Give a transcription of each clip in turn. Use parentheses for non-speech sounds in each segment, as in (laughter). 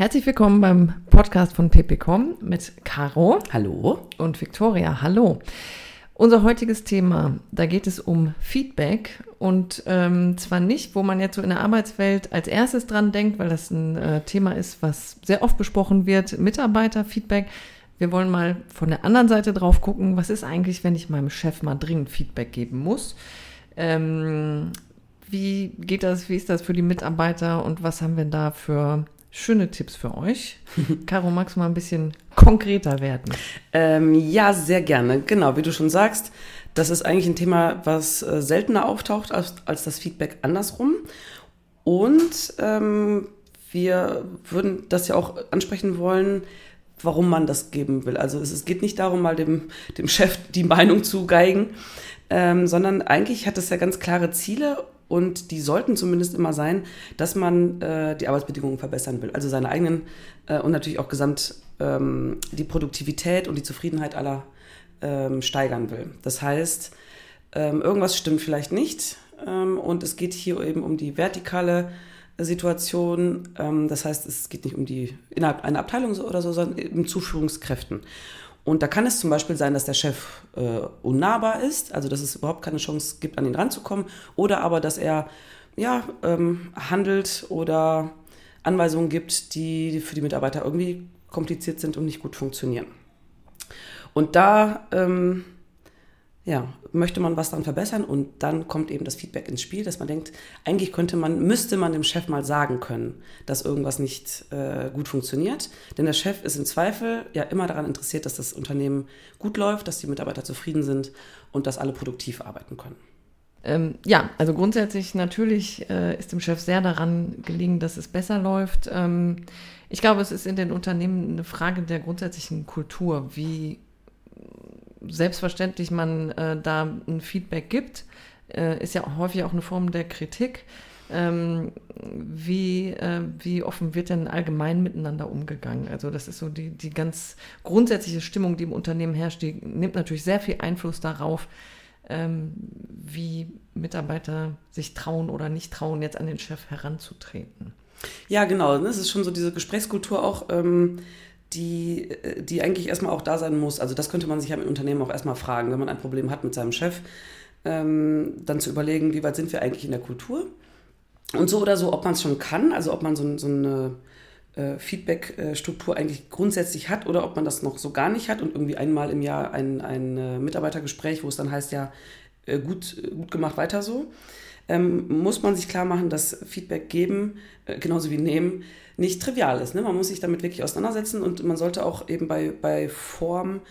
Herzlich willkommen beim Podcast von PPCom mit Caro. Hallo. Und Victoria. Hallo. Unser heutiges Thema, da geht es um Feedback und ähm, zwar nicht, wo man jetzt so in der Arbeitswelt als erstes dran denkt, weil das ein äh, Thema ist, was sehr oft besprochen wird, Mitarbeiterfeedback. Wir wollen mal von der anderen Seite drauf gucken, was ist eigentlich, wenn ich meinem Chef mal dringend Feedback geben muss. Ähm, wie geht das, wie ist das für die Mitarbeiter und was haben wir da für schöne Tipps für euch. (laughs) Caro, magst du mal ein bisschen konkreter werden? Ähm, ja, sehr gerne. Genau, wie du schon sagst, das ist eigentlich ein Thema, was äh, seltener auftaucht als, als das Feedback andersrum. Und ähm, wir würden das ja auch ansprechen wollen, warum man das geben will. Also es, es geht nicht darum, mal dem, dem Chef die Meinung zu geigen, ähm, sondern eigentlich hat es ja ganz klare Ziele und die sollten zumindest immer sein, dass man äh, die Arbeitsbedingungen verbessern will. Also seine eigenen äh, und natürlich auch gesamt ähm, die Produktivität und die Zufriedenheit aller ähm, steigern will. Das heißt, ähm, irgendwas stimmt vielleicht nicht ähm, und es geht hier eben um die vertikale Situation. Ähm, das heißt, es geht nicht um die innerhalb einer Abteilung oder so, sondern um Zuführungskräften. Und da kann es zum Beispiel sein, dass der Chef äh, unnahbar ist, also dass es überhaupt keine Chance gibt, an ihn ranzukommen, oder aber, dass er ja, ähm, handelt oder Anweisungen gibt, die für die Mitarbeiter irgendwie kompliziert sind und nicht gut funktionieren. Und da ähm, ja, möchte man was daran verbessern und dann kommt eben das Feedback ins Spiel, dass man denkt, eigentlich könnte man, müsste man dem Chef mal sagen können, dass irgendwas nicht äh, gut funktioniert. Denn der Chef ist im Zweifel ja immer daran interessiert, dass das Unternehmen gut läuft, dass die Mitarbeiter zufrieden sind und dass alle produktiv arbeiten können. Ähm, ja, also grundsätzlich natürlich äh, ist dem Chef sehr daran gelegen, dass es besser läuft. Ähm, ich glaube, es ist in den Unternehmen eine Frage der grundsätzlichen Kultur, wie selbstverständlich man äh, da ein Feedback gibt, äh, ist ja häufig auch eine Form der Kritik. Ähm, wie, äh, wie offen wird denn allgemein miteinander umgegangen? Also das ist so die, die ganz grundsätzliche Stimmung, die im Unternehmen herrscht, die nimmt natürlich sehr viel Einfluss darauf, ähm, wie Mitarbeiter sich trauen oder nicht trauen, jetzt an den Chef heranzutreten. Ja, genau. Das ist schon so diese Gesprächskultur auch. Ähm die, die eigentlich erstmal auch da sein muss. Also das könnte man sich ja im Unternehmen auch erstmal fragen, wenn man ein Problem hat mit seinem Chef, ähm, dann zu überlegen, wie weit sind wir eigentlich in der Kultur. Und so oder so, ob man es schon kann, also ob man so, so eine äh, Feedback-Struktur eigentlich grundsätzlich hat oder ob man das noch so gar nicht hat und irgendwie einmal im Jahr ein, ein äh, Mitarbeitergespräch, wo es dann heißt, ja, äh, gut, gut gemacht, weiter so. Ähm, muss man sich klar machen, dass Feedback geben, äh, genauso wie nehmen, nicht trivial ist. Ne? Man muss sich damit wirklich auseinandersetzen und man sollte auch eben bei, bei Form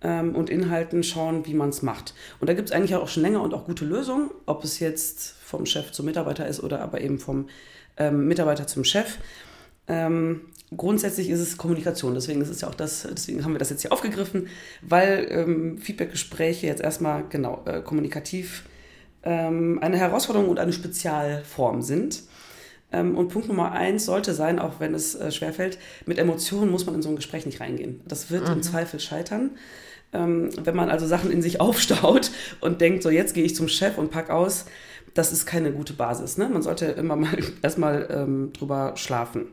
ähm, und Inhalten schauen, wie man es macht. Und da gibt es eigentlich auch schon länger und auch gute Lösungen, ob es jetzt vom Chef zum Mitarbeiter ist oder aber eben vom ähm, Mitarbeiter zum Chef. Ähm, grundsätzlich ist es Kommunikation, deswegen ist es ja auch das, deswegen haben wir das jetzt hier aufgegriffen, weil ähm, Feedbackgespräche jetzt erstmal genau äh, kommunikativ eine Herausforderung und eine Spezialform sind. Ähm, und Punkt Nummer eins sollte sein, auch wenn es äh, schwerfällt, mit Emotionen muss man in so ein Gespräch nicht reingehen. Das wird mhm. im Zweifel scheitern. Ähm, wenn man also Sachen in sich (laughs) aufstaut und denkt, so jetzt gehe ich zum Chef und pack aus, das ist keine gute Basis. Ne? Man sollte immer mal (laughs) erstmal ähm, drüber schlafen.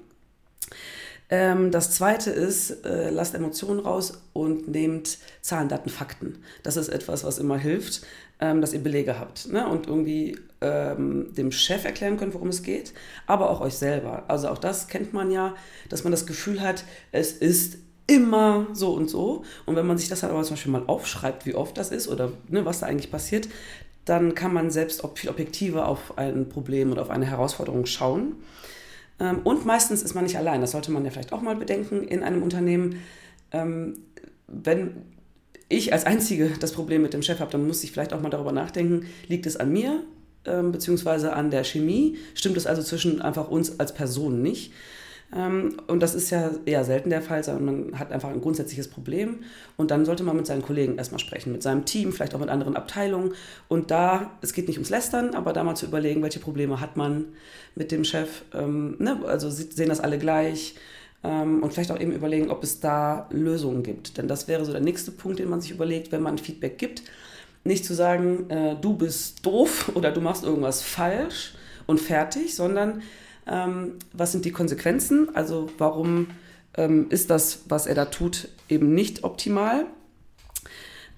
Ähm, das zweite ist, äh, lasst Emotionen raus und nehmt Zahlen, Daten, Fakten. Das ist etwas, was immer hilft, ähm, dass ihr Belege habt ne? und irgendwie ähm, dem Chef erklären könnt, worum es geht, aber auch euch selber. Also auch das kennt man ja, dass man das Gefühl hat, es ist immer so und so. Und wenn man sich das dann aber zum Beispiel mal aufschreibt, wie oft das ist oder ne, was da eigentlich passiert, dann kann man selbst viel objektiver auf ein Problem oder auf eine Herausforderung schauen. Ähm, und meistens ist man nicht allein. Das sollte man ja vielleicht auch mal bedenken in einem Unternehmen. Ähm, wenn ich als Einzige das Problem mit dem Chef habe, dann muss ich vielleicht auch mal darüber nachdenken, liegt es an mir ähm, beziehungsweise an der Chemie? Stimmt es also zwischen einfach uns als Personen nicht? Ähm, und das ist ja eher selten der Fall, sondern man hat einfach ein grundsätzliches Problem. Und dann sollte man mit seinen Kollegen erstmal sprechen, mit seinem Team, vielleicht auch mit anderen Abteilungen. Und da, es geht nicht ums Lästern, aber da mal zu überlegen, welche Probleme hat man mit dem Chef. Ähm, ne? Also sehen das alle gleich. Ähm, und vielleicht auch eben überlegen, ob es da Lösungen gibt. Denn das wäre so der nächste Punkt, den man sich überlegt, wenn man Feedback gibt nicht zu sagen, äh, du bist doof (laughs) oder du machst irgendwas falsch und fertig, sondern ähm, was sind die Konsequenzen? Also warum ähm, ist das, was er da tut, eben nicht optimal?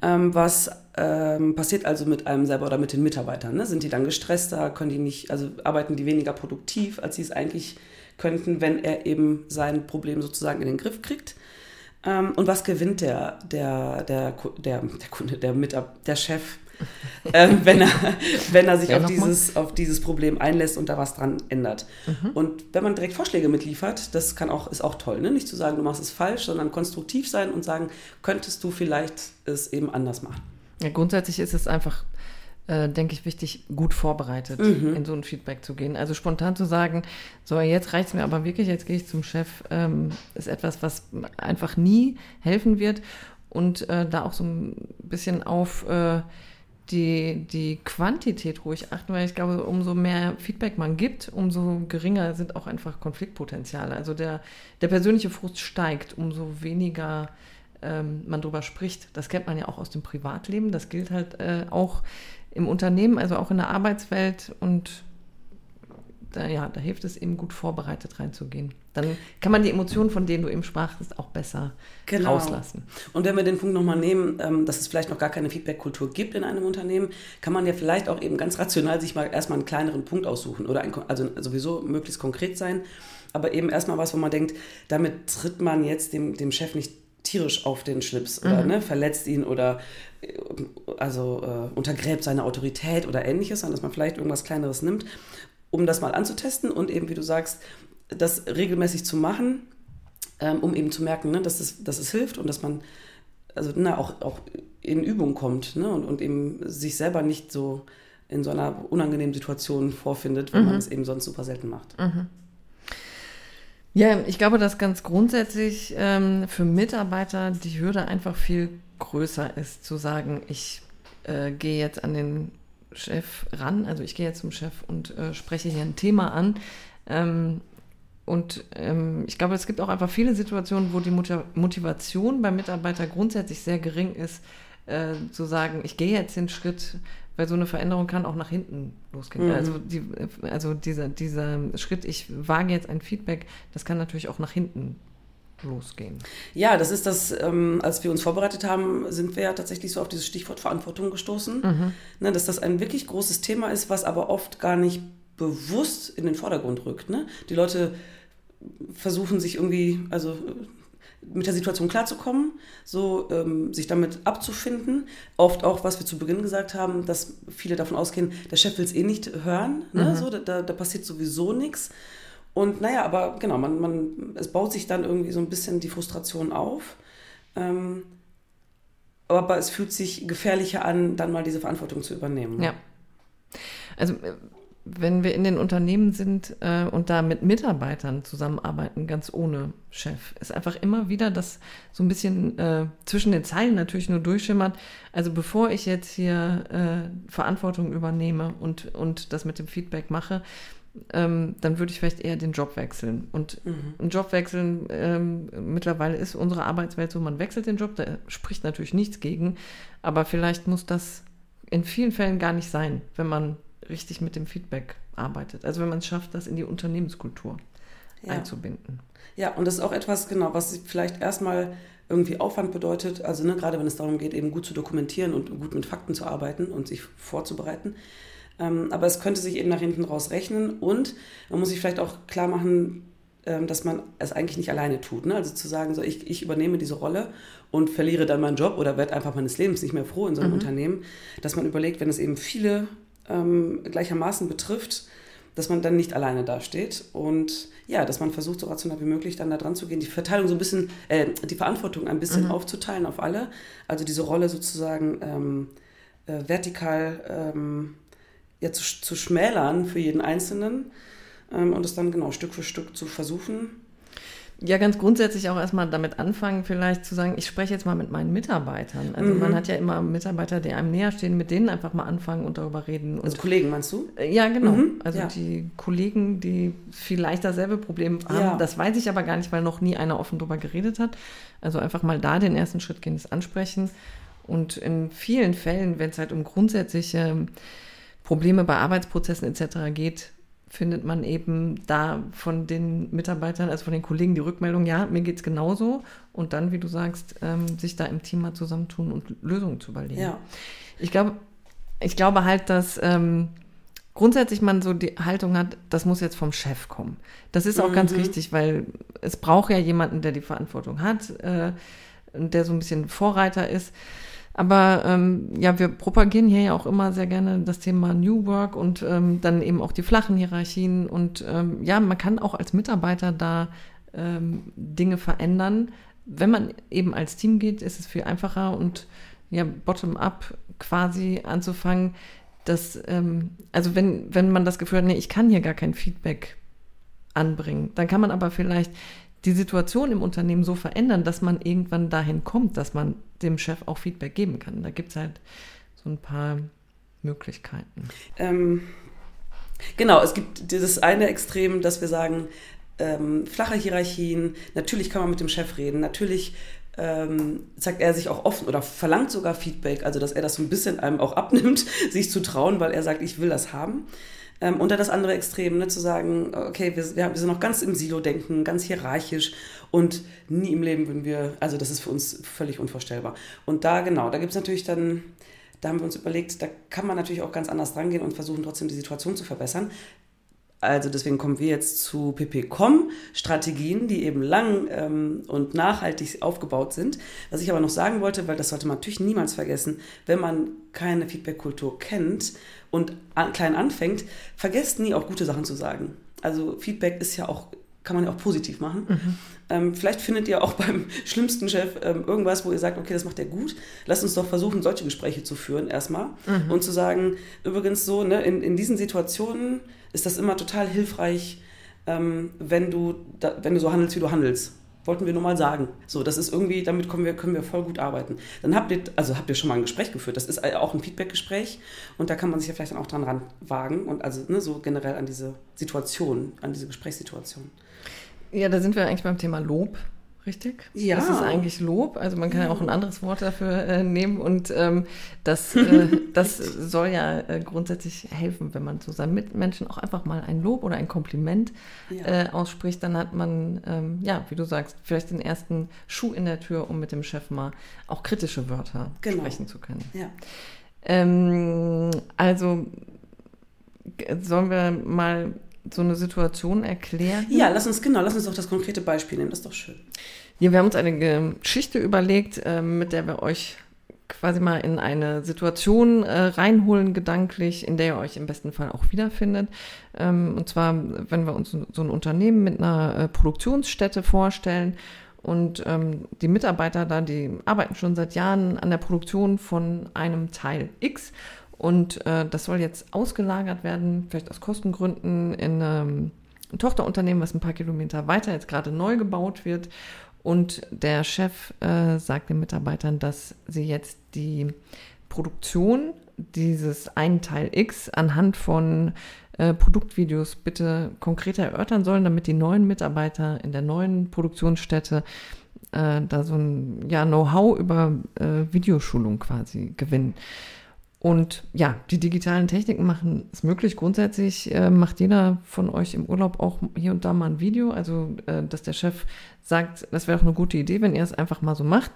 Ähm, was ähm, passiert also mit einem selber oder mit den Mitarbeitern? Ne? Sind die dann gestresster? Können die nicht, also arbeiten die weniger produktiv, als sie es eigentlich könnten, wenn er eben sein Problem sozusagen in den Griff kriegt? Ähm, und was gewinnt der, der, der, der, der Kunde, der Mitarbeiter, der Chef (laughs) ähm, wenn, er, wenn er sich ja, auf, dieses, auf dieses Problem einlässt und da was dran ändert. Mhm. Und wenn man direkt Vorschläge mitliefert, das kann auch, ist auch toll, ne? nicht zu sagen, du machst es falsch, sondern konstruktiv sein und sagen, könntest du vielleicht es eben anders machen. Ja, grundsätzlich ist es einfach, äh, denke ich, wichtig, gut vorbereitet mhm. in so ein Feedback zu gehen. Also spontan zu sagen, so jetzt reicht es mir aber wirklich, jetzt gehe ich zum Chef, ähm, ist etwas, was einfach nie helfen wird. Und äh, da auch so ein bisschen auf äh, die, die Quantität ruhig achten, weil ich glaube, umso mehr Feedback man gibt, umso geringer sind auch einfach Konfliktpotenziale. Also der, der persönliche Frust steigt, umso weniger ähm, man darüber spricht. Das kennt man ja auch aus dem Privatleben. Das gilt halt äh, auch im Unternehmen, also auch in der Arbeitswelt und da, ja, da hilft es eben gut vorbereitet reinzugehen. Dann kann man die Emotionen, von denen du eben sprachst, auch besser genau. rauslassen. Und wenn wir den Punkt nochmal nehmen, ähm, dass es vielleicht noch gar keine Feedback-Kultur gibt in einem Unternehmen, kann man ja vielleicht auch eben ganz rational sich mal erstmal einen kleineren Punkt aussuchen oder ein, also sowieso möglichst konkret sein, aber eben erstmal was, wo man denkt, damit tritt man jetzt dem, dem Chef nicht tierisch auf den Schlips oder mhm. ne, verletzt ihn oder äh, also äh, untergräbt seine Autorität oder ähnliches, sondern dass man vielleicht irgendwas Kleineres nimmt um das mal anzutesten und eben, wie du sagst, das regelmäßig zu machen, ähm, um eben zu merken, ne, dass, es, dass es hilft und dass man also na, auch, auch in Übung kommt ne, und, und eben sich selber nicht so in so einer unangenehmen Situation vorfindet, wenn mhm. man es eben sonst super selten macht. Mhm. Ja, ich glaube, dass ganz grundsätzlich ähm, für Mitarbeiter die Hürde einfach viel größer ist, zu sagen, ich äh, gehe jetzt an den Chef ran. Also ich gehe jetzt zum Chef und äh, spreche hier ein Thema an. Ähm, und ähm, ich glaube, es gibt auch einfach viele Situationen, wo die Motivation beim Mitarbeiter grundsätzlich sehr gering ist, äh, zu sagen, ich gehe jetzt den Schritt, weil so eine Veränderung kann auch nach hinten losgehen. Mhm. Also, die, also dieser, dieser Schritt, ich wage jetzt ein Feedback, das kann natürlich auch nach hinten losgehen. Ja, das ist das, ähm, als wir uns vorbereitet haben, sind wir ja tatsächlich so auf dieses Stichwort Verantwortung gestoßen, mhm. ne, dass das ein wirklich großes Thema ist, was aber oft gar nicht bewusst in den Vordergrund rückt. Ne? Die Leute versuchen sich irgendwie, also mit der Situation klarzukommen, so ähm, sich damit abzufinden. Oft auch, was wir zu Beginn gesagt haben, dass viele davon ausgehen, der Chef will es eh nicht hören, ne? Mhm. so, da, da passiert sowieso nichts. Und naja, aber genau, man, man, es baut sich dann irgendwie so ein bisschen die Frustration auf. Ähm, aber es fühlt sich gefährlicher an, dann mal diese Verantwortung zu übernehmen. Ja. Also äh, wenn wir in den Unternehmen sind äh, und da mit Mitarbeitern zusammenarbeiten, ganz ohne Chef, ist einfach immer wieder das so ein bisschen äh, zwischen den Zeilen natürlich nur durchschimmert. Also bevor ich jetzt hier äh, Verantwortung übernehme und, und das mit dem Feedback mache, ähm, dann würde ich vielleicht eher den Job wechseln. Und mhm. ein Job wechseln, ähm, mittlerweile ist unsere Arbeitswelt so, man wechselt den Job, da spricht natürlich nichts gegen, aber vielleicht muss das in vielen Fällen gar nicht sein, wenn man richtig mit dem Feedback arbeitet. Also wenn man es schafft, das in die Unternehmenskultur ja. einzubinden. Ja, und das ist auch etwas, genau, was vielleicht erstmal irgendwie Aufwand bedeutet, also ne, gerade wenn es darum geht, eben gut zu dokumentieren und gut mit Fakten zu arbeiten und sich vorzubereiten. Ähm, aber es könnte sich eben nach hinten raus rechnen und man muss sich vielleicht auch klar machen, ähm, dass man es eigentlich nicht alleine tut. Ne? Also zu sagen, so ich, ich übernehme diese Rolle und verliere dann meinen Job oder werde einfach meines Lebens nicht mehr froh in so einem mhm. Unternehmen, dass man überlegt, wenn es eben viele ähm, gleichermaßen betrifft, dass man dann nicht alleine dasteht und ja, dass man versucht, so rational wie möglich dann da dran zu gehen, die Verteilung so ein bisschen, äh, die Verantwortung ein bisschen mhm. aufzuteilen auf alle, also diese Rolle sozusagen ähm, äh, vertikal ähm, ja, zu, zu schmälern für jeden Einzelnen ähm, und es dann genau Stück für Stück zu versuchen. Ja, ganz grundsätzlich auch erstmal damit anfangen, vielleicht zu sagen, ich spreche jetzt mal mit meinen Mitarbeitern. Also mhm. man hat ja immer Mitarbeiter, die einem näher stehen, mit denen einfach mal anfangen und darüber reden. Und also Kollegen meinst du? Äh, ja, genau. Mhm. Also ja. die Kollegen, die vielleicht dasselbe Problem haben, ja. das weiß ich aber gar nicht, weil noch nie einer offen darüber geredet hat. Also einfach mal da den ersten Schritt gehen, das ansprechen Und in vielen Fällen, wenn es halt um grundsätzliche Probleme bei Arbeitsprozessen etc. geht, findet man eben da von den Mitarbeitern, also von den Kollegen die Rückmeldung, ja, mir geht es genauso. Und dann, wie du sagst, ähm, sich da im Team mal zusammentun und Lösungen zu überlegen. Ja. Ich glaube, ich glaube halt, dass ähm, grundsätzlich man so die Haltung hat, das muss jetzt vom Chef kommen. Das ist auch mhm. ganz richtig, weil es braucht ja jemanden, der die Verantwortung hat, äh, der so ein bisschen Vorreiter ist. Aber ähm, ja, wir propagieren hier ja auch immer sehr gerne das Thema New Work und ähm, dann eben auch die flachen Hierarchien. Und ähm, ja, man kann auch als Mitarbeiter da ähm, Dinge verändern. Wenn man eben als Team geht, ist es viel einfacher und ja, bottom-up quasi anzufangen, dass, ähm, also wenn, wenn man das Gefühl hat, nee, ich kann hier gar kein Feedback anbringen, dann kann man aber vielleicht die Situation im Unternehmen so verändern, dass man irgendwann dahin kommt, dass man dem Chef auch Feedback geben kann. Da gibt es halt so ein paar Möglichkeiten. Ähm, genau, es gibt dieses eine Extrem, dass wir sagen, ähm, flache Hierarchien, natürlich kann man mit dem Chef reden, natürlich ähm, zeigt er sich auch offen oder verlangt sogar Feedback, also dass er das so ein bisschen einem auch abnimmt, (laughs) sich zu trauen, weil er sagt, ich will das haben. Ähm, und dann das andere Extrem, ne, zu sagen, okay, wir, wir, sind noch ganz im Silo-Denken, ganz hierarchisch und nie im Leben würden wir, also das ist für uns völlig unvorstellbar. Und da, genau, da gibt es natürlich dann, da haben wir uns überlegt, da kann man natürlich auch ganz anders rangehen und versuchen trotzdem die Situation zu verbessern. Also deswegen kommen wir jetzt zu PP.com, Strategien, die eben lang ähm, und nachhaltig aufgebaut sind. Was ich aber noch sagen wollte, weil das sollte man natürlich niemals vergessen, wenn man keine Feedback-Kultur kennt und an, klein anfängt, vergesst nie auch gute Sachen zu sagen. Also Feedback ist ja auch kann man ja auch positiv machen. Mhm. Ähm, vielleicht findet ihr auch (laughs) beim schlimmsten Chef ähm, irgendwas, wo ihr sagt, okay, das macht er gut. Lasst uns doch versuchen, solche Gespräche zu führen erstmal mhm. und zu sagen, übrigens so, ne, in, in diesen Situationen ist das immer total hilfreich, ähm, wenn, du da, wenn du so handelst, wie du handelst. Wollten wir nur mal sagen. So, das ist irgendwie, damit können wir, können wir voll gut arbeiten. Dann habt ihr, also habt ihr schon mal ein Gespräch geführt. Das ist auch ein Feedback-Gespräch und da kann man sich ja vielleicht dann auch dran ranwagen und also ne, so generell an diese Situation, an diese Gesprächssituation. Ja, da sind wir eigentlich beim Thema Lob, richtig? Ja. Das ist eigentlich Lob. Also man kann ja auch ein anderes Wort dafür äh, nehmen und ähm, das, äh, (laughs) das soll ja äh, grundsätzlich helfen, wenn man zu seinen Mitmenschen auch einfach mal ein Lob oder ein Kompliment ja. Äh, ausspricht, dann hat man, ähm, ja, wie du sagst, vielleicht den ersten Schuh in der Tür, um mit dem Chef mal auch kritische Wörter genau. sprechen zu können. Ja. Ähm, also sollen wir mal so eine Situation erklären? Ja, lass uns genau, lass uns doch das konkrete Beispiel nehmen, das ist doch schön. Ja, wir haben uns eine Geschichte überlegt, äh, mit der wir euch quasi mal in eine Situation äh, reinholen, gedanklich, in der ihr euch im besten Fall auch wiederfindet. Ähm, und zwar, wenn wir uns so ein Unternehmen mit einer äh, Produktionsstätte vorstellen und ähm, die Mitarbeiter da, die arbeiten schon seit Jahren an der Produktion von einem Teil X und äh, das soll jetzt ausgelagert werden, vielleicht aus Kostengründen, in ähm, ein Tochterunternehmen, was ein paar Kilometer weiter jetzt gerade neu gebaut wird. Und der Chef äh, sagt den Mitarbeitern, dass sie jetzt die Produktion dieses einen Teil X anhand von äh, Produktvideos bitte konkreter erörtern sollen, damit die neuen Mitarbeiter in der neuen Produktionsstätte äh, da so ein ja, Know-how über äh, Videoschulung quasi gewinnen. Und ja, die digitalen Techniken machen es möglich. Grundsätzlich äh, macht jeder von euch im Urlaub auch hier und da mal ein Video. Also, äh, dass der Chef sagt, das wäre doch eine gute Idee, wenn ihr es einfach mal so macht.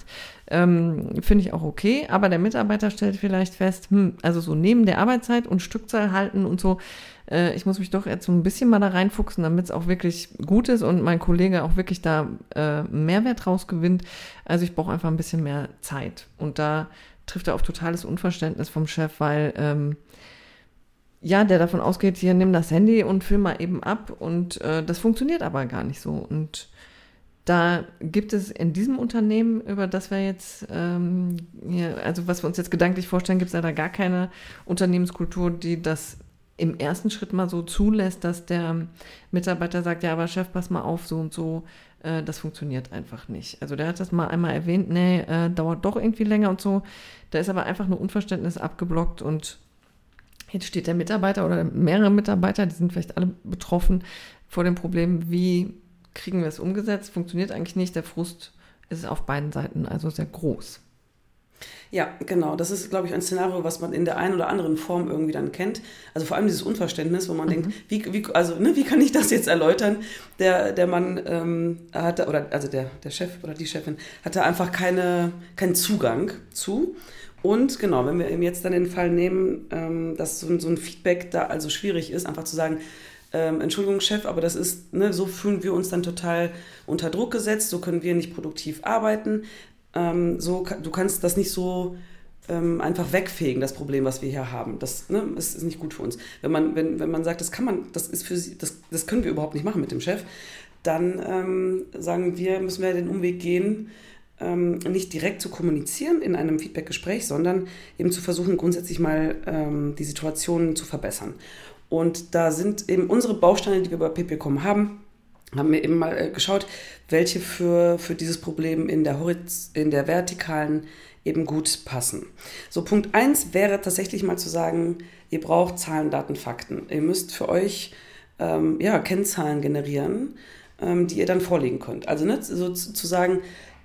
Ähm, Finde ich auch okay. Aber der Mitarbeiter stellt vielleicht fest, hm, also so neben der Arbeitszeit und Stückzahl halten und so, äh, ich muss mich doch jetzt so ein bisschen mal da reinfuchsen, damit es auch wirklich gut ist und mein Kollege auch wirklich da äh, Mehrwert rausgewinnt. Also ich brauche einfach ein bisschen mehr Zeit. Und da trifft er auf totales Unverständnis vom Chef, weil ähm, ja, der davon ausgeht, hier nimm das Handy und film mal eben ab und äh, das funktioniert aber gar nicht so. Und da gibt es in diesem Unternehmen, über das wir jetzt, ähm, hier, also was wir uns jetzt gedanklich vorstellen, gibt es da gar keine Unternehmenskultur, die das im ersten Schritt mal so zulässt, dass der Mitarbeiter sagt, ja, aber Chef, pass mal auf, so und so, äh, das funktioniert einfach nicht. Also der hat das mal einmal erwähnt, nee, äh, dauert doch irgendwie länger und so. Da ist aber einfach nur Unverständnis abgeblockt und jetzt steht der Mitarbeiter oder mehrere Mitarbeiter, die sind vielleicht alle betroffen vor dem Problem, wie kriegen wir es umgesetzt, funktioniert eigentlich nicht, der Frust ist auf beiden Seiten also sehr groß. Ja, genau. Das ist, glaube ich, ein Szenario, was man in der einen oder anderen Form irgendwie dann kennt. Also vor allem dieses Unverständnis, wo man mhm. denkt, wie, wie, also, ne, wie kann ich das jetzt erläutern? Der, der Mann ähm, hatte, oder also der, der Chef oder die Chefin hatte einfach keine, keinen Zugang zu. Und genau, wenn wir eben jetzt dann den Fall nehmen, ähm, dass so, so ein Feedback da also schwierig ist, einfach zu sagen, ähm, Entschuldigung, Chef, aber das ist, ne, so fühlen wir uns dann total unter Druck gesetzt, so können wir nicht produktiv arbeiten ähm, so, du kannst das nicht so ähm, einfach wegfegen, das Problem, was wir hier haben. Das ne, ist, ist nicht gut für uns. Wenn man, wenn, wenn man sagt, das kann man, das ist für sie, das, das können wir überhaupt nicht machen mit dem Chef, dann ähm, sagen wir, müssen wir den Umweg gehen, ähm, nicht direkt zu kommunizieren in einem Feedbackgespräch, sondern eben zu versuchen, grundsätzlich mal ähm, die Situation zu verbessern. Und da sind eben unsere Bausteine, die wir bei PPCom haben, haben wir eben mal äh, geschaut, welche für, für dieses Problem in der, Horiz in der vertikalen eben gut passen. So, Punkt 1 wäre tatsächlich mal zu sagen, ihr braucht Zahlen, Daten, Fakten. Ihr müsst für euch ähm, ja, Kennzahlen generieren, ähm, die ihr dann vorlegen könnt. Also ne, so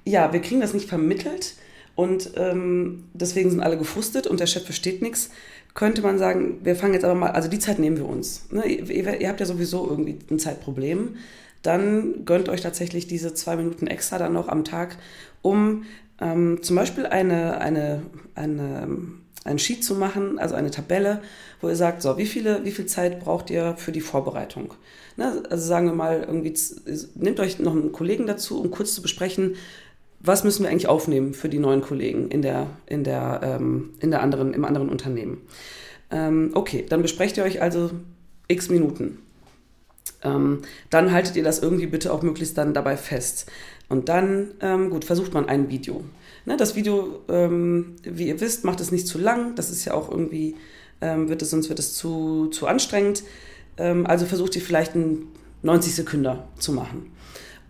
ja, wir kriegen das nicht vermittelt und ähm, deswegen sind alle gefrustet und der Chef versteht nichts könnte man sagen, wir fangen jetzt aber mal, also die Zeit nehmen wir uns. Ne? Ihr, ihr, habt ja sowieso irgendwie ein Zeitproblem dann gönnt euch tatsächlich diese zwei Minuten extra dann noch am Tag, um ähm, zum Beispiel eine, eine, eine, ein Sheet zu machen, also eine Tabelle, wo ihr sagt, so, wie, viele, wie viel Zeit braucht ihr für die Vorbereitung? Ne? Also sagen wir mal, irgendwie, nehmt euch noch einen Kollegen dazu, um kurz zu besprechen, was müssen wir eigentlich aufnehmen für die neuen Kollegen in der, in der, ähm, in der anderen, im anderen Unternehmen. Ähm, okay, dann besprecht ihr euch also x Minuten ähm, dann haltet ihr das irgendwie bitte auch möglichst dann dabei fest. Und dann, ähm, gut, versucht man ein Video. Ne, das Video, ähm, wie ihr wisst, macht es nicht zu lang. Das ist ja auch irgendwie, ähm, wird es, sonst wird es zu, zu anstrengend. Ähm, also versucht ihr vielleicht einen 90 Sekunden zu machen.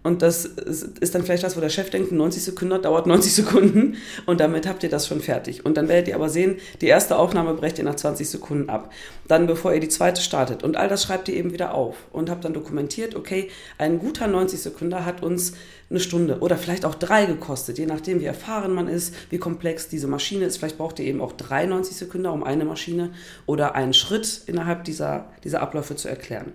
Und das ist dann vielleicht das, wo der Chef denkt, 90 Sekunden dauert 90 Sekunden und damit habt ihr das schon fertig. Und dann werdet ihr aber sehen, die erste Aufnahme brecht ihr nach 20 Sekunden ab. Dann, bevor ihr die zweite startet. Und all das schreibt ihr eben wieder auf und habt dann dokumentiert, okay, ein guter 90 Sekunden hat uns eine Stunde oder vielleicht auch drei gekostet, je nachdem, wie erfahren man ist, wie komplex diese Maschine ist. Vielleicht braucht ihr eben auch 93 Sekunden um eine Maschine oder einen Schritt innerhalb dieser, dieser Abläufe zu erklären.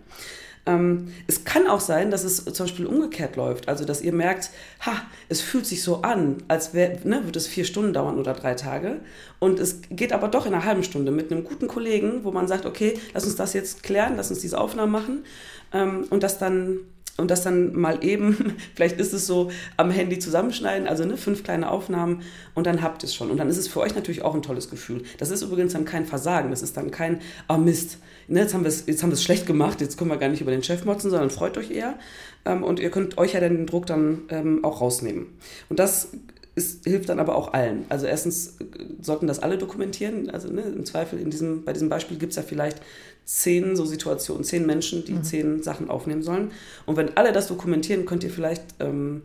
Ähm, es kann auch sein, dass es zum Beispiel umgekehrt läuft. Also, dass ihr merkt, ha, es fühlt sich so an, als wär, ne, würde es vier Stunden dauern oder drei Tage. Und es geht aber doch in einer halben Stunde mit einem guten Kollegen, wo man sagt, okay, lass uns das jetzt klären, lass uns diese Aufnahmen machen. Ähm, und das dann und das dann mal eben, (laughs) vielleicht ist es so, am Handy zusammenschneiden, also ne, fünf kleine Aufnahmen und dann habt ihr es schon. Und dann ist es für euch natürlich auch ein tolles Gefühl. Das ist übrigens dann kein Versagen, das ist dann kein, oh Mist, ne, jetzt haben wir es jetzt haben wir es schlecht gemacht, jetzt können wir gar nicht über den Chef motzen, sondern freut euch eher. Ähm, und ihr könnt euch ja den Druck dann ähm, auch rausnehmen. Und das ist, hilft dann aber auch allen. Also erstens äh, sollten das alle dokumentieren. Also ne, im Zweifel in diesem, bei diesem Beispiel gibt es ja vielleicht zehn so Situationen, zehn Menschen, die mhm. zehn Sachen aufnehmen sollen. Und wenn alle das dokumentieren, könnt ihr vielleicht ähm,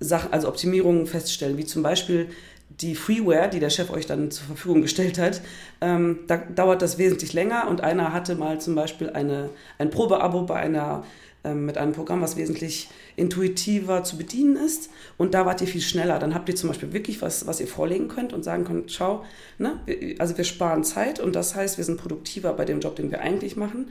Sachen, also Optimierungen feststellen, wie zum Beispiel die Freeware, die der Chef euch dann zur Verfügung gestellt hat, ähm, da dauert das wesentlich länger. Und einer hatte mal zum Beispiel eine, ein Probeabo bei einer mit einem Programm, was wesentlich intuitiver zu bedienen ist. Und da wart ihr viel schneller. Dann habt ihr zum Beispiel wirklich was, was ihr vorlegen könnt und sagen könnt, schau, ne, also wir sparen Zeit und das heißt, wir sind produktiver bei dem Job, den wir eigentlich machen.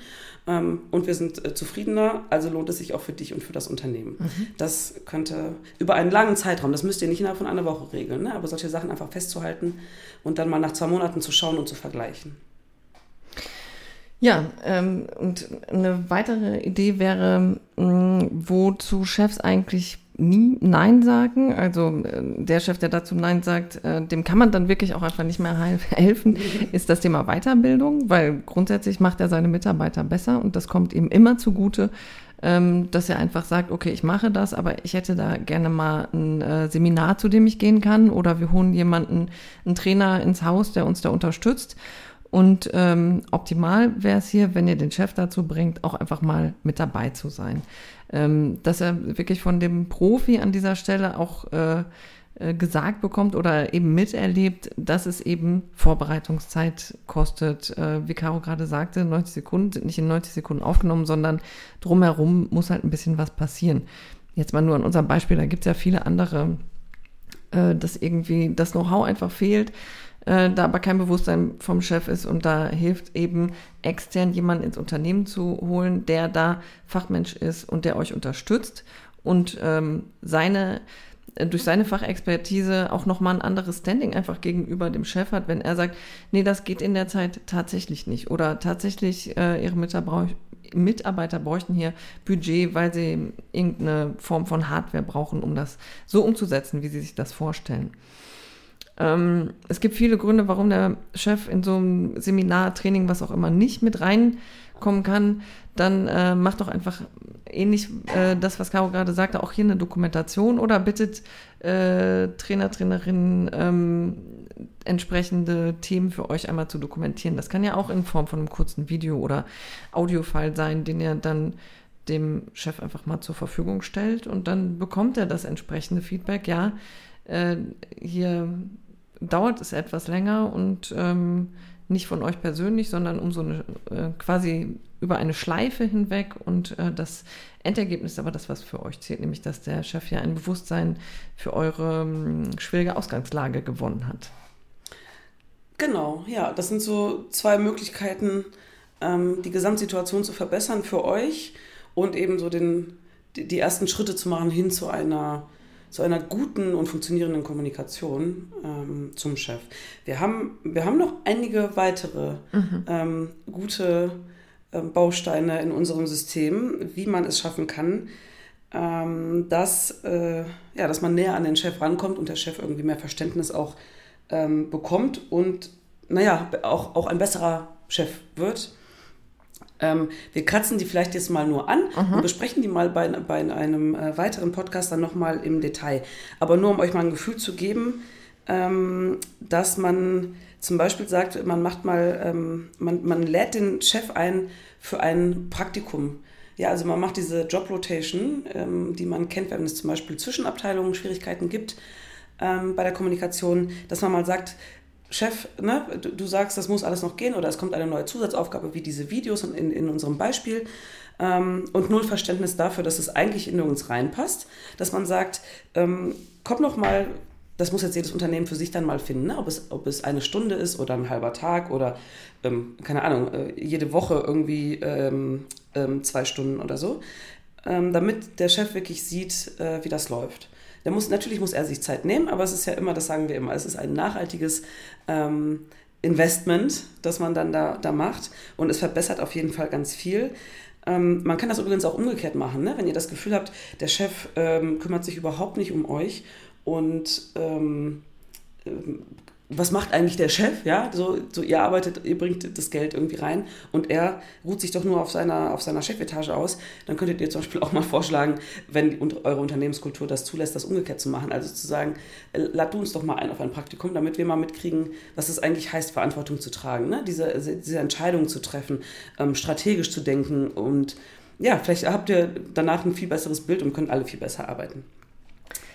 Ähm, und wir sind äh, zufriedener, also lohnt es sich auch für dich und für das Unternehmen. Mhm. Das könnte über einen langen Zeitraum, das müsst ihr nicht innerhalb von einer Woche regeln, ne, aber solche Sachen einfach festzuhalten und dann mal nach zwei Monaten zu schauen und zu vergleichen. Ja, ähm, und eine weitere Idee wäre, mh, wozu Chefs eigentlich nie Nein sagen. Also äh, der Chef, der dazu Nein sagt, äh, dem kann man dann wirklich auch einfach nicht mehr (laughs) helfen, ist das Thema Weiterbildung, weil grundsätzlich macht er seine Mitarbeiter besser und das kommt ihm immer zugute, ähm, dass er einfach sagt, okay, ich mache das, aber ich hätte da gerne mal ein äh, Seminar, zu dem ich gehen kann oder wir holen jemanden, einen Trainer ins Haus, der uns da unterstützt. Und ähm, optimal wäre es hier, wenn ihr den Chef dazu bringt, auch einfach mal mit dabei zu sein. Ähm, dass er wirklich von dem Profi an dieser Stelle auch äh, äh, gesagt bekommt oder eben miterlebt, dass es eben Vorbereitungszeit kostet. Äh, wie Caro gerade sagte, 90 Sekunden sind nicht in 90 Sekunden aufgenommen, sondern drumherum muss halt ein bisschen was passieren. Jetzt mal nur an unserem Beispiel, da gibt es ja viele andere äh, dass irgendwie das Know-how einfach fehlt, äh, da aber kein Bewusstsein vom Chef ist und da hilft eben extern jemanden ins Unternehmen zu holen, der da Fachmensch ist und der euch unterstützt und ähm, seine äh, durch seine Fachexpertise auch nochmal ein anderes Standing einfach gegenüber dem Chef hat, wenn er sagt, nee, das geht in der Zeit tatsächlich nicht. Oder tatsächlich, äh, ihre Mitarbeiter, Mitarbeiter bräuchten hier Budget, weil sie irgendeine Form von Hardware brauchen, um das so umzusetzen, wie sie sich das vorstellen. Ähm, es gibt viele Gründe, warum der Chef in so einem Seminar, Training, was auch immer, nicht mit reinkommen kann. Dann äh, macht doch einfach ähnlich äh, das, was Caro gerade sagte, auch hier eine Dokumentation oder bittet äh, Trainer, Trainerinnen ähm, entsprechende Themen für euch einmal zu dokumentieren. Das kann ja auch in Form von einem kurzen Video oder Audiofile sein, den ihr dann dem Chef einfach mal zur Verfügung stellt und dann bekommt er das entsprechende Feedback. Ja, äh, hier dauert es etwas länger und ähm, nicht von euch persönlich, sondern um so eine äh, quasi über eine Schleife hinweg und äh, das Endergebnis ist aber das, was für euch zählt, nämlich dass der Chef ja ein Bewusstsein für eure ähm, schwierige Ausgangslage gewonnen hat. Genau, ja, das sind so zwei Möglichkeiten, ähm, die Gesamtsituation zu verbessern für euch und eben so den, die, die ersten Schritte zu machen hin zu einer zu einer guten und funktionierenden Kommunikation ähm, zum Chef. Wir haben, wir haben noch einige weitere mhm. ähm, gute ähm, Bausteine in unserem System, wie man es schaffen kann, ähm, dass, äh, ja, dass man näher an den Chef rankommt und der Chef irgendwie mehr Verständnis auch ähm, bekommt und, naja, auch, auch ein besserer Chef wird. Ähm, wir kratzen die vielleicht jetzt mal nur an Aha. und besprechen die mal bei, bei einem äh, weiteren Podcast dann nochmal im Detail. Aber nur um euch mal ein Gefühl zu geben, ähm, dass man zum Beispiel sagt, man macht mal, ähm, man, man lädt den Chef ein für ein Praktikum. Ja, also man macht diese Job Rotation, ähm, die man kennt, wenn es zum Beispiel Zwischenabteilungen Schwierigkeiten gibt ähm, bei der Kommunikation, dass man mal sagt, Chef, ne, du sagst, das muss alles noch gehen oder es kommt eine neue Zusatzaufgabe wie diese Videos in, in unserem Beispiel ähm, und null Verständnis dafür, dass es eigentlich in uns reinpasst, dass man sagt, ähm, komm noch mal, das muss jetzt jedes Unternehmen für sich dann mal finden, ne? ob, es, ob es eine Stunde ist oder ein halber Tag oder ähm, keine Ahnung, äh, jede Woche irgendwie ähm, ähm, zwei Stunden oder so, ähm, damit der Chef wirklich sieht, äh, wie das läuft. Der muss, natürlich muss er sich Zeit nehmen, aber es ist ja immer, das sagen wir immer, es ist ein nachhaltiges ähm, Investment, das man dann da, da macht und es verbessert auf jeden Fall ganz viel. Ähm, man kann das übrigens auch umgekehrt machen, ne? wenn ihr das Gefühl habt, der Chef ähm, kümmert sich überhaupt nicht um euch und ähm was macht eigentlich der Chef? Ja, so, so ihr arbeitet, ihr bringt das Geld irgendwie rein und er ruht sich doch nur auf seiner, auf seiner Chefetage aus. Dann könntet ihr zum Beispiel auch mal vorschlagen, wenn eure Unternehmenskultur das zulässt, das umgekehrt zu machen. Also zu sagen, äh, lad du uns doch mal ein auf ein Praktikum, damit wir mal mitkriegen, was es eigentlich heißt, Verantwortung zu tragen, ne? diese, diese Entscheidungen zu treffen, ähm, strategisch zu denken und ja, vielleicht habt ihr danach ein viel besseres Bild und könnt alle viel besser arbeiten.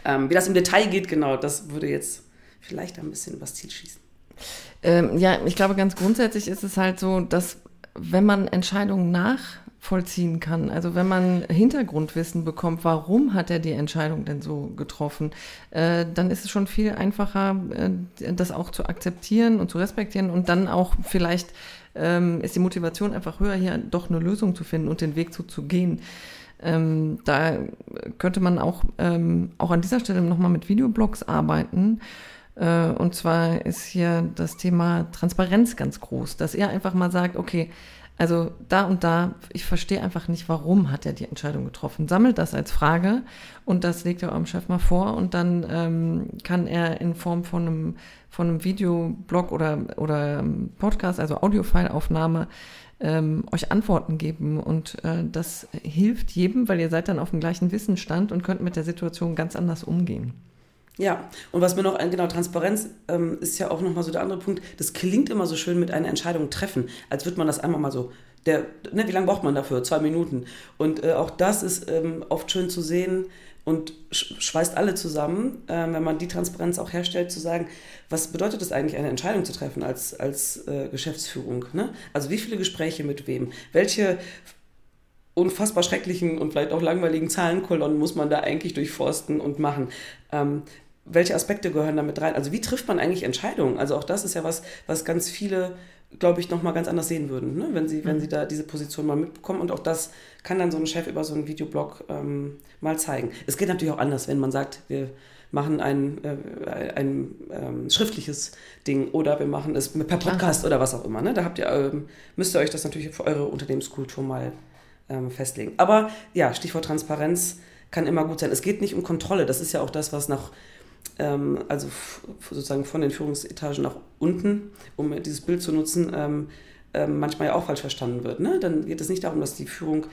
Ähm, wie das im Detail geht, genau, das würde jetzt vielleicht ein bisschen übers Ziel schießen. Ähm, ja, ich glaube, ganz grundsätzlich ist es halt so, dass wenn man Entscheidungen nachvollziehen kann, also wenn man Hintergrundwissen bekommt, warum hat er die Entscheidung denn so getroffen, äh, dann ist es schon viel einfacher, äh, das auch zu akzeptieren und zu respektieren und dann auch vielleicht ähm, ist die Motivation einfach höher, hier doch eine Lösung zu finden und den Weg zu, zu gehen. Ähm, da könnte man auch, ähm, auch an dieser Stelle nochmal mit Videoblogs arbeiten und zwar ist hier das Thema Transparenz ganz groß, dass er einfach mal sagt, okay, also da und da, ich verstehe einfach nicht, warum hat er die Entscheidung getroffen. Sammelt das als Frage und das legt er eurem Chef mal vor und dann ähm, kann er in Form von einem, von einem Videoblog oder, oder ähm, Podcast, also Audiofile-Aufnahme, ähm, euch Antworten geben und äh, das hilft jedem, weil ihr seid dann auf dem gleichen Wissensstand und könnt mit der Situation ganz anders umgehen. Ja, und was mir noch, genau, Transparenz ähm, ist ja auch nochmal so der andere Punkt. Das klingt immer so schön mit einer Entscheidung treffen, als würde man das einmal mal so, der, ne, wie lange braucht man dafür? Zwei Minuten. Und äh, auch das ist ähm, oft schön zu sehen und schweißt alle zusammen, äh, wenn man die Transparenz auch herstellt, zu sagen, was bedeutet es eigentlich, eine Entscheidung zu treffen als, als äh, Geschäftsführung? Ne? Also wie viele Gespräche mit wem? Welche unfassbar schrecklichen und vielleicht auch langweiligen Zahlenkolonnen muss man da eigentlich durchforsten und machen. Ähm, welche Aspekte gehören damit rein? Also wie trifft man eigentlich Entscheidungen? Also auch das ist ja was, was ganz viele, glaube ich, nochmal ganz anders sehen würden, ne? wenn, sie, mhm. wenn sie da diese Position mal mitbekommen. Und auch das kann dann so ein Chef über so einen Videoblog ähm, mal zeigen. Es geht natürlich auch anders, wenn man sagt, wir machen ein, äh, ein ähm, schriftliches Ding oder wir machen es per Podcast Klar. oder was auch immer. Ne? Da habt ihr, ähm, müsst ihr euch das natürlich für eure Unternehmenskultur mal ähm, festlegen. Aber ja, Stichwort Transparenz kann immer gut sein. Es geht nicht um Kontrolle. Das ist ja auch das, was nach also sozusagen von den Führungsetagen nach unten, um dieses Bild zu nutzen, ähm, ähm, manchmal ja auch falsch verstanden wird. Ne? Dann geht es nicht darum, dass die Führung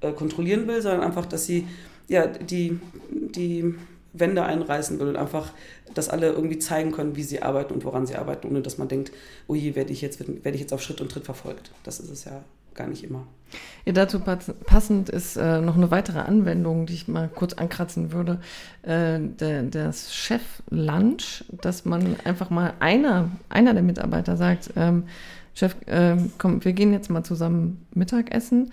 äh, kontrollieren will, sondern einfach, dass sie ja, die, die Wände einreißen will und einfach, dass alle irgendwie zeigen können, wie sie arbeiten und woran sie arbeiten, ohne dass man denkt, oh je, werde ich jetzt, werde ich jetzt auf Schritt und Tritt verfolgt. Das ist es ja gar nicht immer. Ja, dazu passend ist äh, noch eine weitere Anwendung, die ich mal kurz ankratzen würde. Äh, das Chef-Lunch, dass man einfach mal einer, einer der Mitarbeiter sagt, ähm, Chef, äh, komm, wir gehen jetzt mal zusammen Mittagessen. Äh,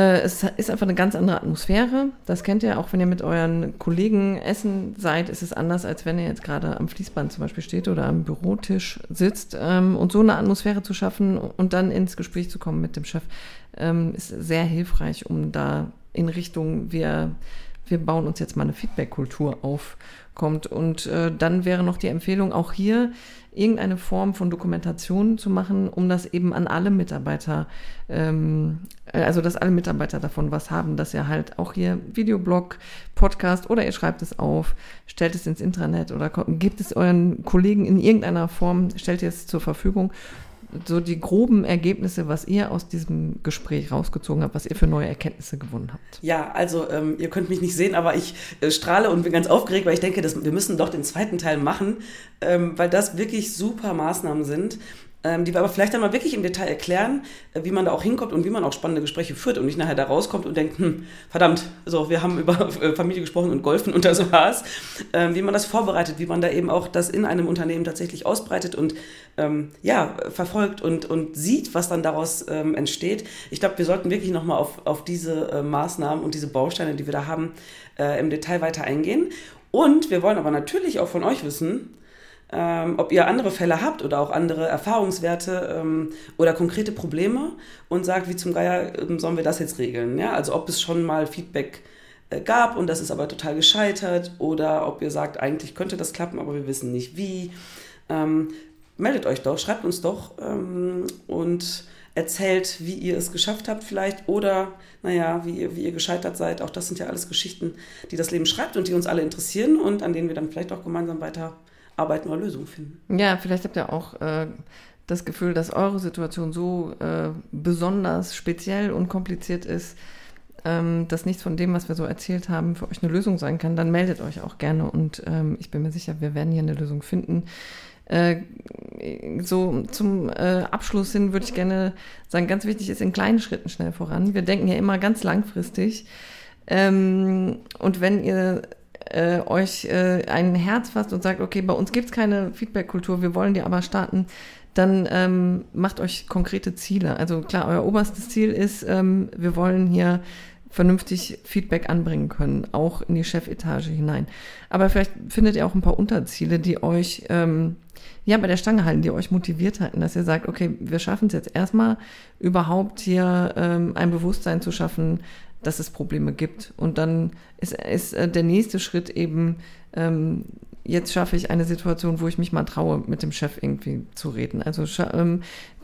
es ist einfach eine ganz andere Atmosphäre. Das kennt ihr auch, wenn ihr mit euren Kollegen essen seid, ist es anders, als wenn ihr jetzt gerade am Fließband zum Beispiel steht oder am Bürotisch sitzt. Ähm, und so eine Atmosphäre zu schaffen und dann ins Gespräch zu kommen mit dem Chef, ähm, ist sehr hilfreich, um da in Richtung, wir, wir bauen uns jetzt mal eine Feedback-Kultur auf, kommt. Und äh, dann wäre noch die Empfehlung, auch hier irgendeine Form von Dokumentation zu machen, um das eben an alle Mitarbeiter, ähm, äh, also dass alle Mitarbeiter davon was haben, dass ihr halt auch hier Videoblog, Podcast oder ihr schreibt es auf, stellt es ins Intranet oder gebt es euren Kollegen in irgendeiner Form, stellt ihr es zur Verfügung so die groben Ergebnisse, was ihr aus diesem Gespräch rausgezogen habt, was ihr für neue Erkenntnisse gewonnen habt. Ja, also ähm, ihr könnt mich nicht sehen, aber ich äh, strahle und bin ganz aufgeregt, weil ich denke, dass, wir müssen doch den zweiten Teil machen, ähm, weil das wirklich super Maßnahmen sind ähm, die wir aber vielleicht dann mal wirklich im Detail erklären, äh, wie man da auch hinkommt und wie man auch spannende Gespräche führt und nicht nachher da rauskommt und denkt, hm, verdammt, so, wir haben (laughs) über äh, Familie gesprochen und Golfen und das war's. Ähm, wie man das vorbereitet, wie man da eben auch das in einem Unternehmen tatsächlich ausbreitet und ähm, ja, verfolgt und, und sieht, was dann daraus ähm, entsteht. Ich glaube, wir sollten wirklich nochmal auf, auf diese äh, Maßnahmen und diese Bausteine, die wir da haben, äh, im Detail weiter eingehen. Und wir wollen aber natürlich auch von euch wissen, ähm, ob ihr andere Fälle habt oder auch andere Erfahrungswerte ähm, oder konkrete Probleme und sagt, wie zum Geier ähm, sollen wir das jetzt regeln. Ja? Also ob es schon mal Feedback äh, gab und das ist aber total gescheitert oder ob ihr sagt, eigentlich könnte das klappen, aber wir wissen nicht wie. Ähm, meldet euch doch, schreibt uns doch ähm, und erzählt, wie ihr es geschafft habt vielleicht oder, naja, wie ihr, wie ihr gescheitert seid. Auch das sind ja alles Geschichten, die das Leben schreibt und die uns alle interessieren und an denen wir dann vielleicht auch gemeinsam weiter arbeiten oder Lösungen finden. Ja, vielleicht habt ihr auch äh, das Gefühl, dass eure Situation so äh, besonders speziell und kompliziert ist, ähm, dass nichts von dem, was wir so erzählt haben, für euch eine Lösung sein kann, dann meldet euch auch gerne und ähm, ich bin mir sicher, wir werden hier eine Lösung finden. Äh, so zum äh, Abschluss hin würde ich gerne sagen, ganz wichtig ist in kleinen Schritten schnell voran. Wir denken ja immer ganz langfristig. Ähm, und wenn ihr äh, euch äh, ein Herz fasst und sagt, okay, bei uns gibt es keine Feedback-Kultur, wir wollen die aber starten, dann ähm, macht euch konkrete Ziele. Also klar, euer oberstes Ziel ist, ähm, wir wollen hier vernünftig Feedback anbringen können, auch in die Chefetage hinein. Aber vielleicht findet ihr auch ein paar Unterziele, die euch ähm, ja bei der Stange halten, die euch motiviert halten, dass ihr sagt, okay, wir schaffen es jetzt erstmal überhaupt hier ähm, ein Bewusstsein zu schaffen, dass es Probleme gibt. Und dann ist, ist äh, der nächste Schritt eben, ähm, jetzt schaffe ich eine Situation, wo ich mich mal traue, mit dem Chef irgendwie zu reden. Also ähm,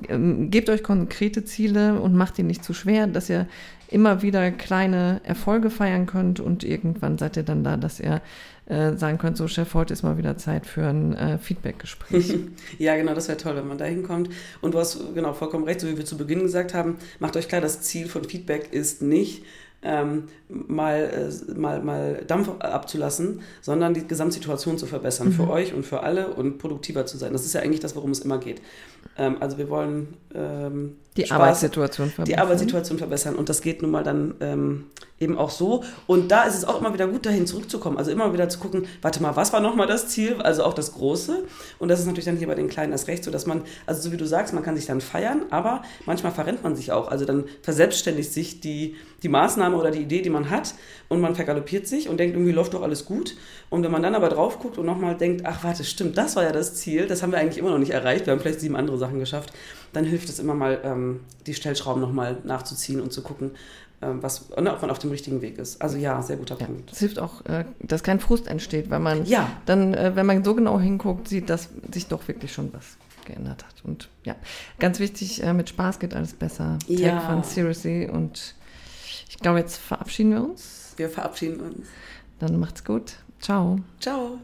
ähm, gebt euch konkrete Ziele und macht die nicht zu schwer, dass ihr immer wieder kleine Erfolge feiern könnt und irgendwann seid ihr dann da, dass ihr äh, sagen könnt, so Chef, heute ist mal wieder Zeit für ein äh, Feedback-Gespräch. (laughs) ja, genau, das wäre toll, wenn man da hinkommt. Und du hast genau vollkommen recht, so wie wir zu Beginn gesagt haben, macht euch klar, das Ziel von Feedback ist nicht, ähm, mal, äh, mal, mal Dampf abzulassen, sondern die Gesamtsituation zu verbessern mhm. für euch und für alle und produktiver zu sein. Das ist ja eigentlich das, worum es immer geht. Ähm, also wir wollen ähm, die Spaß, Arbeitssituation verbessern. Die Arbeitssituation verbessern und das geht nun mal dann ähm, eben auch so. Und da ist es auch immer wieder gut, dahin zurückzukommen. Also immer wieder zu gucken, warte mal, was war nochmal das Ziel? Also auch das Große. Und das ist natürlich dann hier bei den Kleinen das Recht so, dass man, also so wie du sagst, man kann sich dann feiern, aber manchmal verrennt man sich auch. Also dann verselbstständigt sich die, die Maßnahme oder die Idee, die man hat und man vergaloppiert sich und denkt, irgendwie läuft doch alles gut. Und wenn man dann aber drauf guckt und nochmal denkt, ach warte, stimmt, das war ja das Ziel, das haben wir eigentlich immer noch nicht erreicht, wir haben vielleicht sieben andere Sachen geschafft, dann hilft es immer mal, ähm, die Stellschrauben nochmal nachzuziehen und zu gucken, was, ne, ob man auf dem richtigen Weg ist. Also ja, sehr guter ja, Punkt. Es hilft auch, äh, dass kein Frust entsteht, weil man Ja. dann, äh, wenn man so genau hinguckt, sieht, dass sich doch wirklich schon was geändert hat. Und ja, ganz wichtig, äh, mit Spaß geht alles besser. Ja. Take fun seriously. Und ich glaube, jetzt verabschieden wir uns. Wir verabschieden uns. Dann macht's gut. Ciao. Ciao.